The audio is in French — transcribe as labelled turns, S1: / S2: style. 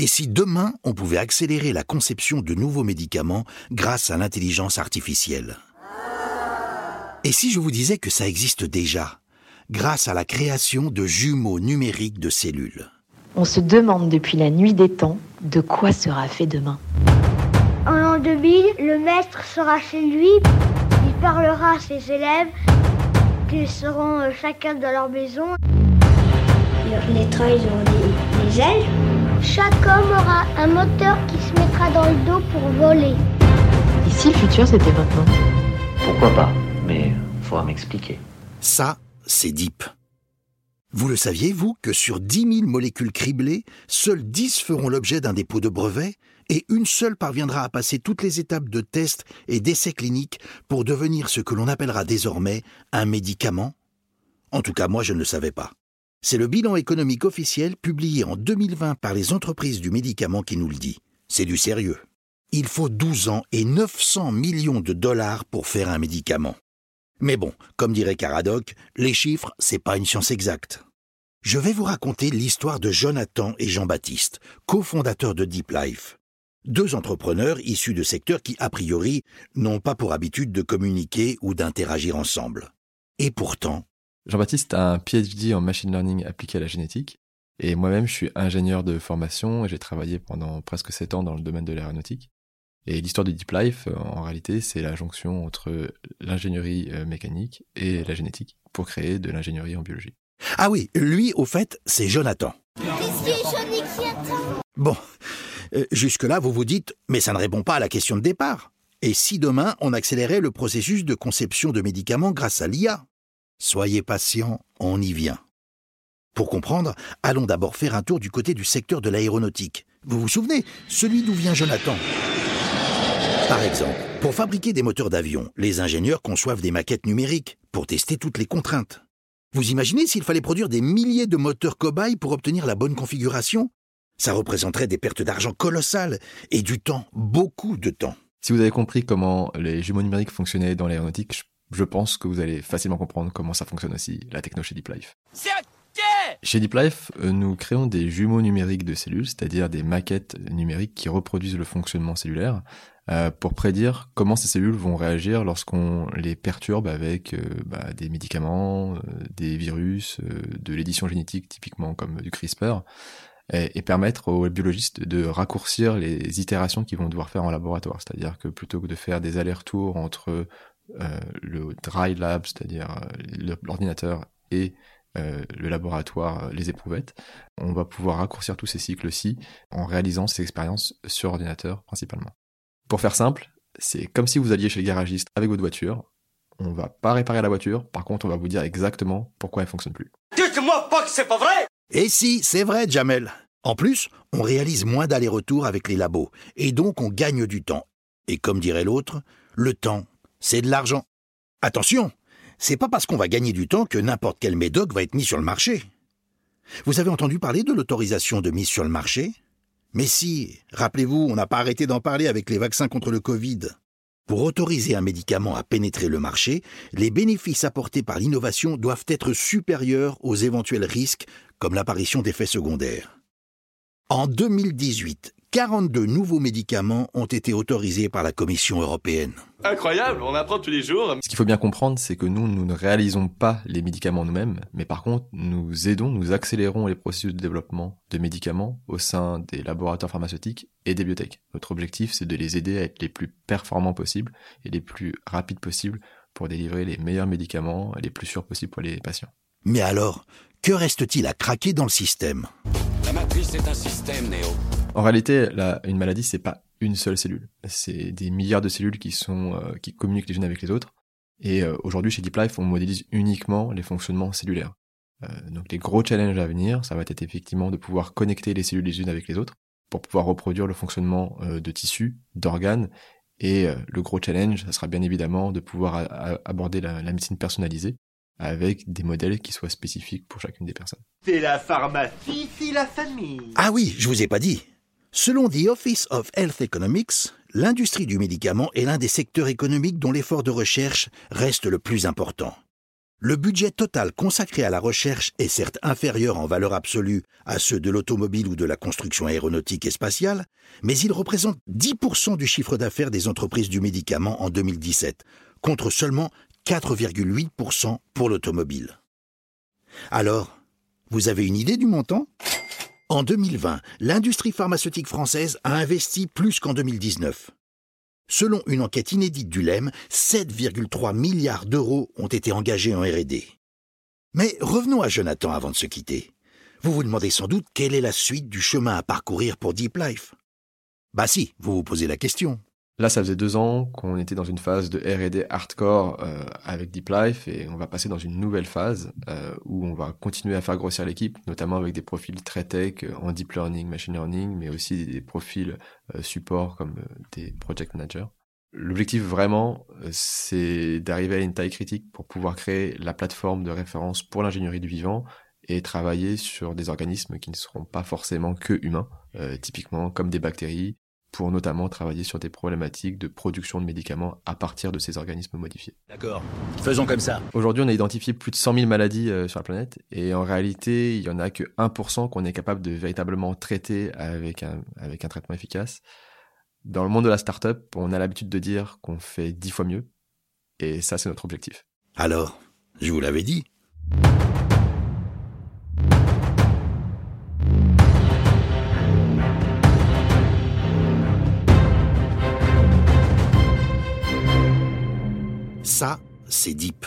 S1: Et si demain on pouvait accélérer la conception de nouveaux médicaments grâce à l'intelligence artificielle? Et si je vous disais que ça existe déjà, grâce à la création de jumeaux numériques de cellules?
S2: On se demande depuis la nuit des temps de quoi sera fait demain.
S3: En l'an 2000, le maître sera chez lui, il parlera à ses élèves, qu'ils seront euh, chacun dans leur maison.
S4: Les trains, ils auront des, des ailes.
S3: Chaque homme aura un moteur qui se mettra dans le dos pour voler.
S2: Et si le futur c'était maintenant
S5: Pourquoi pas Mais faudra m'expliquer.
S1: Ça, c'est Deep. Vous le saviez, vous, que sur 10 000 molécules criblées, seules 10 feront l'objet d'un dépôt de brevet et une seule parviendra à passer toutes les étapes de tests et d'essais cliniques pour devenir ce que l'on appellera désormais un médicament? En tout cas, moi, je ne le savais pas. C'est le bilan économique officiel publié en 2020 par les entreprises du médicament qui nous le dit. C'est du sérieux. Il faut 12 ans et 900 millions de dollars pour faire un médicament. Mais bon, comme dirait Caradoc, les chiffres, c'est pas une science exacte. Je vais vous raconter l'histoire de Jonathan et Jean-Baptiste, cofondateurs de Deep Life. Deux entrepreneurs issus de secteurs qui, a priori, n'ont pas pour habitude de communiquer ou d'interagir ensemble. Et pourtant,
S6: Jean-Baptiste a un PhD en machine learning appliqué à la génétique. Et moi-même, je suis ingénieur de formation et j'ai travaillé pendant presque sept ans dans le domaine de l'aéronautique. Et l'histoire de Deep Life, en réalité, c'est la jonction entre l'ingénierie euh, mécanique et la génétique pour créer de l'ingénierie en biologie.
S1: Ah oui, lui, au fait, c'est Jonathan. Bon, euh, jusque-là, vous vous dites, mais ça ne répond pas à la question de départ. Et si demain, on accélérait le processus de conception de médicaments grâce à l'IA Soyez patient, on y vient. Pour comprendre, allons d'abord faire un tour du côté du secteur de l'aéronautique. Vous vous souvenez Celui d'où vient Jonathan? Par exemple, pour fabriquer des moteurs d'avion, les ingénieurs conçoivent des maquettes numériques pour tester toutes les contraintes. Vous imaginez s'il fallait produire des milliers de moteurs cobayes pour obtenir la bonne configuration? Ça représenterait des pertes d'argent colossales et du temps, beaucoup de temps.
S6: Si vous avez compris comment les jumeaux numériques fonctionnaient dans l'aéronautique, je pense que vous allez facilement comprendre comment ça fonctionne aussi, la techno chez Deep Life. Chez Deep Life, euh, nous créons des jumeaux numériques de cellules, c'est-à-dire des maquettes numériques qui reproduisent le fonctionnement cellulaire euh, pour prédire comment ces cellules vont réagir lorsqu'on les perturbe avec euh, bah, des médicaments, des virus, de l'édition génétique typiquement comme du CRISPR, et, et, permettre aux biologistes de raccourcir les itérations qu'ils vont devoir faire en laboratoire. C'est-à-dire que plutôt que de faire des allers-retours entre le dry lab, c'est-à-dire euh, l'ordinateur et euh, le laboratoire, les éprouvettes, on va pouvoir raccourcir tous ces cycles-ci en réalisant ces expériences sur ordinateur principalement. Pour faire simple, c'est comme si vous alliez chez le garagiste avec votre voiture. On va pas réparer la voiture, par contre on va vous dire exactement pourquoi elle fonctionne plus.
S7: Dites-moi pas que c'est pas vrai
S1: Et si, c'est vrai, Jamel. En plus, on réalise moins d'allers-retours avec les labos, et donc on gagne du temps. Et comme dirait l'autre, le temps, c'est de l'argent. Attention, c'est pas parce qu'on va gagner du temps que n'importe quel médoc va être mis sur le marché. Vous avez entendu parler de l'autorisation de mise sur le marché? Mais si, rappelez-vous, on n'a pas arrêté d'en parler avec les vaccins contre le Covid. Pour autoriser un médicament à pénétrer le marché, les bénéfices apportés par l'innovation doivent être supérieurs aux éventuels risques, comme l'apparition d'effets secondaires. En 2018, 42 nouveaux médicaments ont été autorisés par la Commission européenne.
S7: Incroyable, on apprend tous les jours.
S6: Ce qu'il faut bien comprendre, c'est que nous, nous ne réalisons pas les médicaments nous-mêmes, mais par contre, nous aidons, nous accélérons les processus de développement de médicaments au sein des laboratoires pharmaceutiques et des biotech. Notre objectif, c'est de les aider à être les plus performants possibles et les plus rapides possibles pour délivrer les meilleurs médicaments et les plus sûrs possibles pour les patients.
S1: Mais alors, que reste-t-il à craquer dans le système?
S8: La matrice est un système, Néo.
S6: En réalité, la, une maladie, c'est pas une seule cellule. C'est des milliards de cellules qui sont euh, qui communiquent les unes avec les autres. Et euh, aujourd'hui, chez Deep Life, on modélise uniquement les fonctionnements cellulaires. Euh, donc les gros challenges à venir, ça va être effectivement de pouvoir connecter les cellules les unes avec les autres pour pouvoir reproduire le fonctionnement de tissus, d'organes. Et le gros challenge, ça sera bien évidemment de pouvoir aborder la, la médecine personnalisée avec des modèles qui soient spécifiques pour chacune des personnes.
S9: C'est la pharmacie, c'est la famille.
S1: Ah oui, je vous ai pas dit. Selon The Office of Health Economics, l'industrie du médicament est l'un des secteurs économiques dont l'effort de recherche reste le plus important. Le budget total consacré à la recherche est certes inférieur en valeur absolue à ceux de l'automobile ou de la construction aéronautique et spatiale, mais il représente 10% du chiffre d'affaires des entreprises du médicament en 2017, contre seulement 4,8% pour l'automobile. Alors, vous avez une idée du montant? En 2020, l'industrie pharmaceutique française a investi plus qu'en 2019. Selon une enquête inédite du LEM, 7,3 milliards d'euros ont été engagés en RD. Mais revenons à Jonathan avant de se quitter. Vous vous demandez sans doute quelle est la suite du chemin à parcourir pour Deep Life. Bah si, vous vous posez la question.
S6: Là, ça faisait deux ans qu'on était dans une phase de R&D hardcore euh, avec Deep Life et on va passer dans une nouvelle phase euh, où on va continuer à faire grossir l'équipe, notamment avec des profils très tech euh, en deep learning, machine learning, mais aussi des profils support comme des project managers. L'objectif vraiment, c'est d'arriver à une taille critique pour pouvoir créer la plateforme de référence pour l'ingénierie du vivant et travailler sur des organismes qui ne seront pas forcément que humains, typiquement comme des bactéries, pour notamment travailler sur des problématiques de production de médicaments à partir de ces organismes modifiés.
S10: D'accord, faisons comme ça.
S6: Aujourd'hui, on a identifié plus de 100 000 maladies euh, sur la planète et en réalité, il y en a que 1% qu'on est capable de véritablement traiter avec un, avec un traitement efficace. Dans le monde de la startup, on a l'habitude de dire qu'on fait 10 fois mieux et ça, c'est notre objectif.
S1: Alors, je vous l'avais dit. C'est Deep.